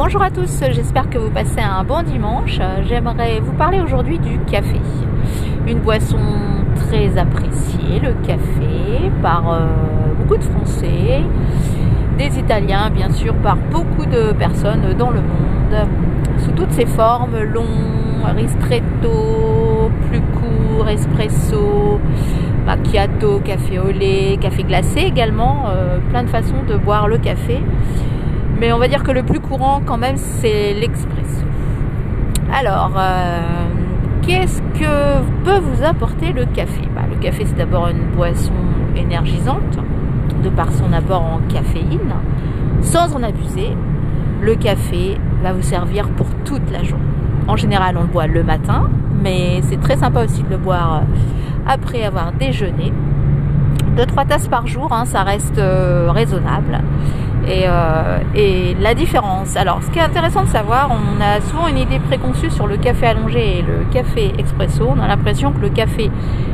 Bonjour à tous, j'espère que vous passez un bon dimanche. J'aimerais vous parler aujourd'hui du café. Une boisson très appréciée, le café, par euh, beaucoup de Français, des Italiens bien sûr, par beaucoup de personnes dans le monde, sous toutes ses formes, long, ristretto, plus court, espresso, macchiato, café au lait, café glacé également, euh, plein de façons de boire le café. Mais on va dire que le plus courant quand même c'est l'expresso. Alors, euh, qu'est-ce que peut vous apporter le café? Bah, Le café c'est d'abord une boisson énergisante de par son apport en caféine. Sans en abuser, le café va vous servir pour toute la journée. En général on le boit le matin, mais c'est très sympa aussi de le boire après avoir déjeuné. 2-3 tasses par jour, hein, ça reste euh, raisonnable. Euh, et, la différence. Alors, ce qui est intéressant de savoir, on a souvent une idée préconçue sur le café allongé et le café expresso. On a l'impression que le café,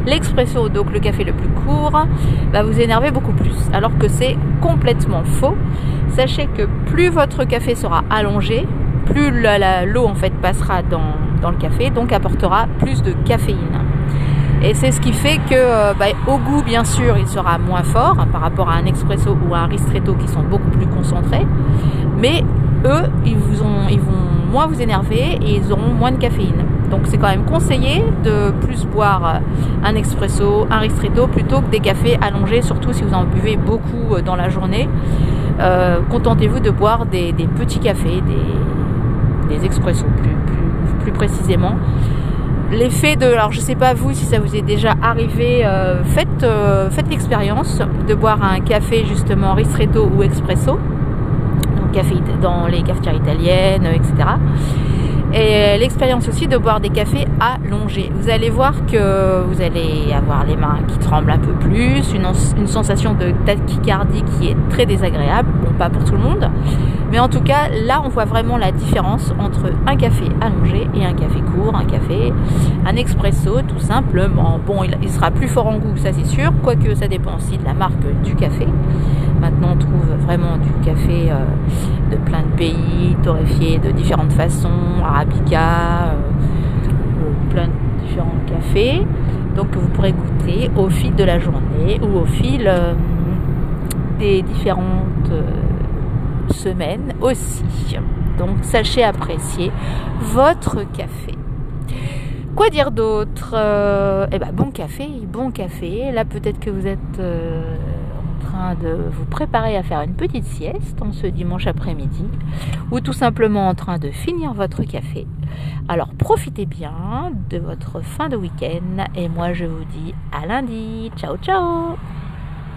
l'expresso, donc le café le plus court, va vous énerver beaucoup plus. Alors que c'est complètement faux. Sachez que plus votre café sera allongé, plus l'eau en fait passera dans, dans le café, donc apportera plus de caféine. Et c'est ce qui fait que, euh, bah, au goût, bien sûr, il sera moins fort par rapport à un expresso ou à un ristretto qui sont beaucoup plus concentrés. Mais eux, ils, vous ont, ils vont moins vous énerver et ils auront moins de caféine. Donc c'est quand même conseillé de plus boire un expresso, un ristretto plutôt que des cafés allongés, surtout si vous en buvez beaucoup euh, dans la journée. Euh, contentez-vous de boire des, petits cafés, des, des expressos plus précisément l'effet de, alors je sais pas vous si ça vous est déjà arrivé, euh, faites, euh, faites l'expérience de boire un café justement ristretto ou espresso, donc café dans les cafetières italiennes, etc. Et l'expérience aussi de boire des cafés allongés. Vous allez voir que vous allez avoir les mains qui tremblent un peu plus, une, une sensation de tachycardie qui est très désagréable. Bon, pas pour tout le monde. Mais en tout cas, là, on voit vraiment la différence entre un café allongé et un café court, un café, un expresso, tout simplement. Bon, il, sera plus fort en goût, ça c'est sûr, quoique ça dépend aussi de la marque du café. Maintenant, on trouve vraiment du café euh, de plein de pays, torréfié de différentes façons, arabica, euh, plein de différents cafés. Donc, vous pourrez goûter au fil de la journée ou au fil euh, des différentes semaines aussi. Donc, sachez apprécier votre café. Quoi dire d'autre? Eh ben, bon café, bon café. Là, peut-être que vous êtes de vous préparer à faire une petite sieste en ce dimanche après-midi ou tout simplement en train de finir votre café. Alors profitez bien de votre fin de week-end et moi je vous dis à lundi. Ciao ciao